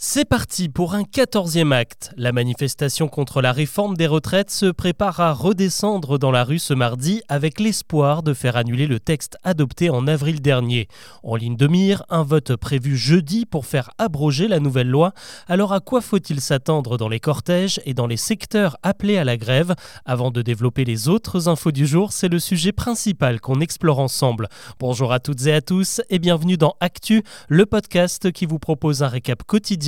C'est parti pour un quatorzième acte. La manifestation contre la réforme des retraites se prépare à redescendre dans la rue ce mardi avec l'espoir de faire annuler le texte adopté en avril dernier. En ligne de mire, un vote prévu jeudi pour faire abroger la nouvelle loi. Alors à quoi faut-il s'attendre dans les cortèges et dans les secteurs appelés à la grève? Avant de développer les autres infos du jour, c'est le sujet principal qu'on explore ensemble. Bonjour à toutes et à tous et bienvenue dans Actu, le podcast qui vous propose un récap quotidien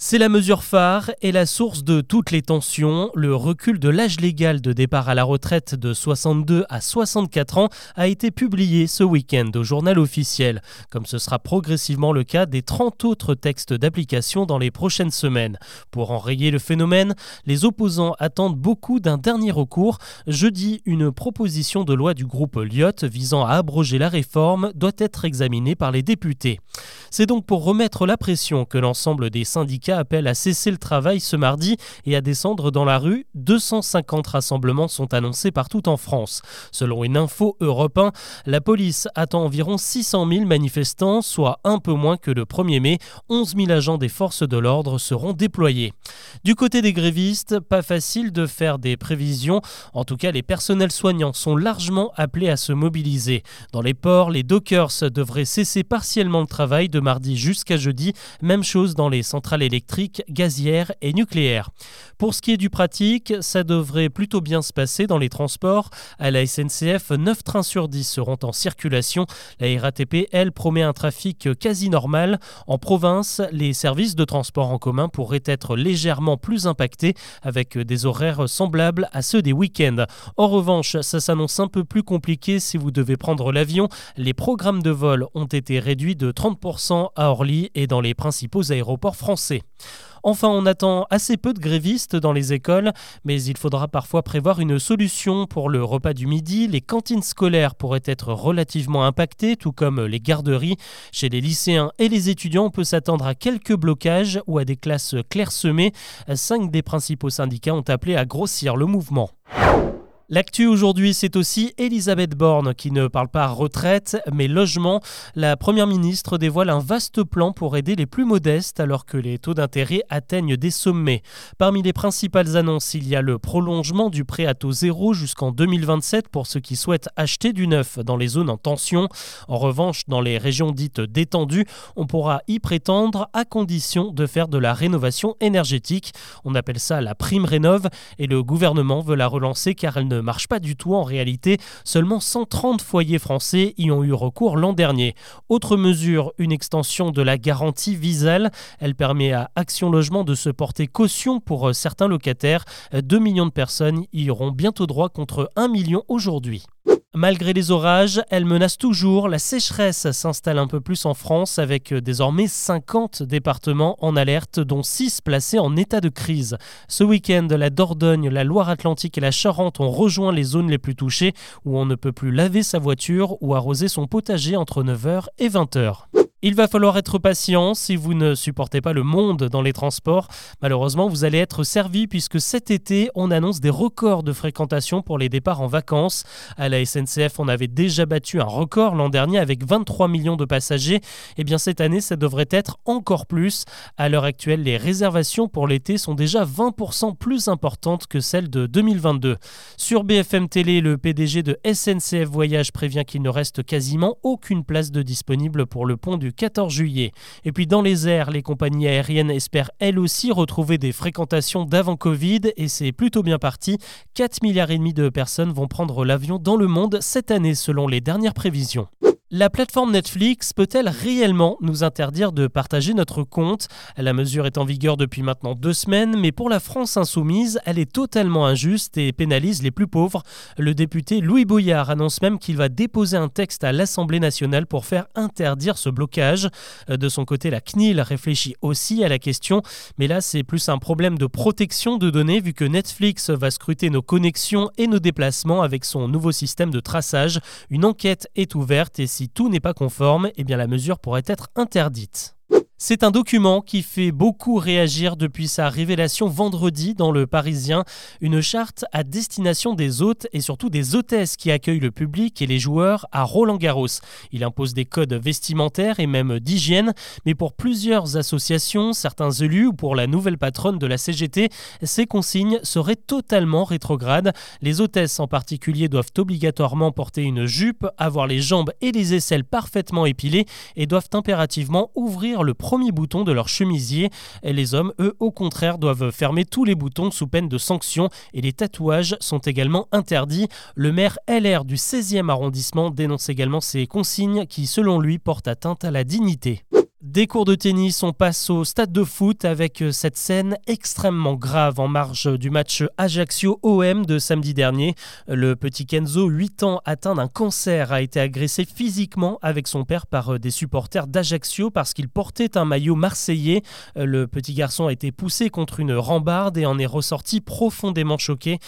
c'est la mesure phare et la source de toutes les tensions. Le recul de l'âge légal de départ à la retraite de 62 à 64 ans a été publié ce week-end au journal officiel, comme ce sera progressivement le cas des 30 autres textes d'application dans les prochaines semaines. Pour enrayer le phénomène, les opposants attendent beaucoup d'un dernier recours. Jeudi, une proposition de loi du groupe Lyot visant à abroger la réforme doit être examinée par les députés. C'est donc pour remettre la pression que l'ensemble des syndicats appelle à cesser le travail ce mardi et à descendre dans la rue. 250 rassemblements sont annoncés partout en France. Selon une info Europe 1, la police attend environ 600 000 manifestants, soit un peu moins que le 1er mai. 11 000 agents des forces de l'ordre seront déployés. Du côté des grévistes, pas facile de faire des prévisions. En tout cas, les personnels soignants sont largement appelés à se mobiliser. Dans les ports, les dockers devraient cesser partiellement le travail de mardi jusqu'à jeudi. Même chose dans les centrales électriques électrique, gazière et nucléaire. Pour ce qui est du pratique, ça devrait plutôt bien se passer dans les transports. À la SNCF, 9 trains sur 10 seront en circulation. La RATP, elle, promet un trafic quasi normal. En province, les services de transport en commun pourraient être légèrement plus impactés avec des horaires semblables à ceux des week-ends. En revanche, ça s'annonce un peu plus compliqué si vous devez prendre l'avion. Les programmes de vol ont été réduits de 30% à Orly et dans les principaux aéroports français. Enfin, on attend assez peu de grévistes dans les écoles, mais il faudra parfois prévoir une solution pour le repas du midi. Les cantines scolaires pourraient être relativement impactées, tout comme les garderies. Chez les lycéens et les étudiants, on peut s'attendre à quelques blocages ou à des classes clairsemées. Cinq des principaux syndicats ont appelé à grossir le mouvement. L'actu aujourd'hui, c'est aussi Elisabeth Borne qui ne parle pas retraite, mais logement. La Première ministre dévoile un vaste plan pour aider les plus modestes alors que les taux d'intérêt atteignent des sommets. Parmi les principales annonces, il y a le prolongement du prêt à taux zéro jusqu'en 2027 pour ceux qui souhaitent acheter du neuf dans les zones en tension. En revanche, dans les régions dites détendues, on pourra y prétendre à condition de faire de la rénovation énergétique. On appelle ça la prime rénov et le gouvernement veut la relancer car elle ne marche pas du tout en réalité. Seulement 130 foyers français y ont eu recours l'an dernier. Autre mesure, une extension de la garantie Visal. Elle permet à Action Logement de se porter caution pour euh, certains locataires. 2 millions de personnes y auront bientôt droit contre 1 million aujourd'hui. Malgré les orages, elle menace toujours. La sécheresse s'installe un peu plus en France avec euh, désormais 50 départements en alerte, dont 6 placés en état de crise. Ce week-end, la Dordogne, la Loire-Atlantique et la Charente ont rejoint les zones les plus touchées où on ne peut plus laver sa voiture ou arroser son potager entre 9h et 20h. Il va falloir être patient si vous ne supportez pas le monde dans les transports. Malheureusement, vous allez être servi puisque cet été, on annonce des records de fréquentation pour les départs en vacances. À la SNCF, on avait déjà battu un record l'an dernier avec 23 millions de passagers. Eh bien cette année, ça devrait être encore plus. À l'heure actuelle, les réservations pour l'été sont déjà 20% plus importantes que celles de 2022. Sur BFM Télé, le PDG de SNCF Voyage prévient qu'il ne reste quasiment aucune place de disponible pour le pont du 14 juillet. Et puis dans les airs, les compagnies aériennes espèrent elles aussi retrouver des fréquentations d'avant Covid et c'est plutôt bien parti. 4 milliards de personnes vont prendre l'avion dans le monde cette année selon les dernières prévisions. La plateforme Netflix peut-elle réellement nous interdire de partager notre compte? La mesure est en vigueur depuis maintenant deux semaines, mais pour la France insoumise, elle est totalement injuste et pénalise les plus pauvres. Le député Louis Boyard annonce même qu'il va déposer un texte à l'Assemblée nationale pour faire interdire ce blocage. De son côté, la CNIL réfléchit aussi à la question, mais là c'est plus un problème de protection de données vu que Netflix va scruter nos connexions et nos déplacements avec son nouveau système de traçage. Une enquête est ouverte et si tout n'est pas conforme, eh bien la mesure pourrait être interdite. C'est un document qui fait beaucoup réagir depuis sa révélation vendredi dans le Parisien, une charte à destination des hôtes et surtout des hôtesses qui accueillent le public et les joueurs à Roland-Garros. Il impose des codes vestimentaires et même d'hygiène, mais pour plusieurs associations, certains élus ou pour la nouvelle patronne de la CGT, ces consignes seraient totalement rétrogrades. Les hôtesses en particulier doivent obligatoirement porter une jupe, avoir les jambes et les aisselles parfaitement épilées et doivent impérativement ouvrir le premier bouton de leur chemisier. Et les hommes, eux, au contraire, doivent fermer tous les boutons sous peine de sanctions et les tatouages sont également interdits. Le maire LR du 16e arrondissement dénonce également ces consignes qui, selon lui, portent atteinte à la dignité. Des cours de tennis, on passe au stade de foot avec euh, cette scène extrêmement grave en marge du match Ajaccio-OM de samedi dernier. Le petit Kenzo, 8 ans, atteint d'un cancer, a été agressé physiquement avec son père par euh, des supporters d'Ajaccio parce qu'il portait un maillot marseillais. Euh, le petit garçon a été poussé contre une rambarde et en est ressorti profondément choqué.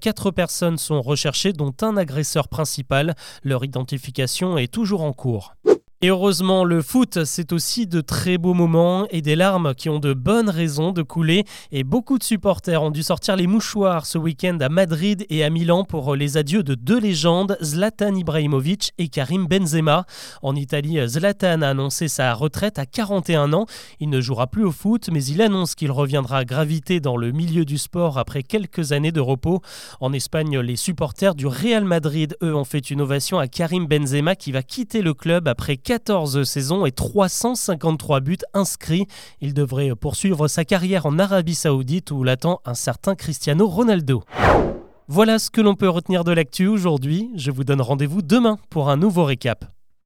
Quatre personnes sont recherchées, dont un agresseur principal. Leur identification est toujours en cours. Et heureusement, le foot, c'est aussi de très beaux moments et des larmes qui ont de bonnes raisons de couler. Et beaucoup de supporters ont dû sortir les mouchoirs ce week-end à Madrid et à Milan pour les adieux de deux légendes, Zlatan Ibrahimovic et Karim Benzema. En Italie, Zlatan a annoncé sa retraite à 41 ans. Il ne jouera plus au foot, mais il annonce qu'il reviendra graviter dans le milieu du sport après quelques années de repos. En Espagne, les supporters du Real Madrid, eux, ont fait une ovation à Karim Benzema qui va quitter le club après 14 saisons et 353 buts inscrits. Il devrait poursuivre sa carrière en Arabie Saoudite où l'attend un certain Cristiano Ronaldo. Voilà ce que l'on peut retenir de l'actu aujourd'hui. Je vous donne rendez-vous demain pour un nouveau récap.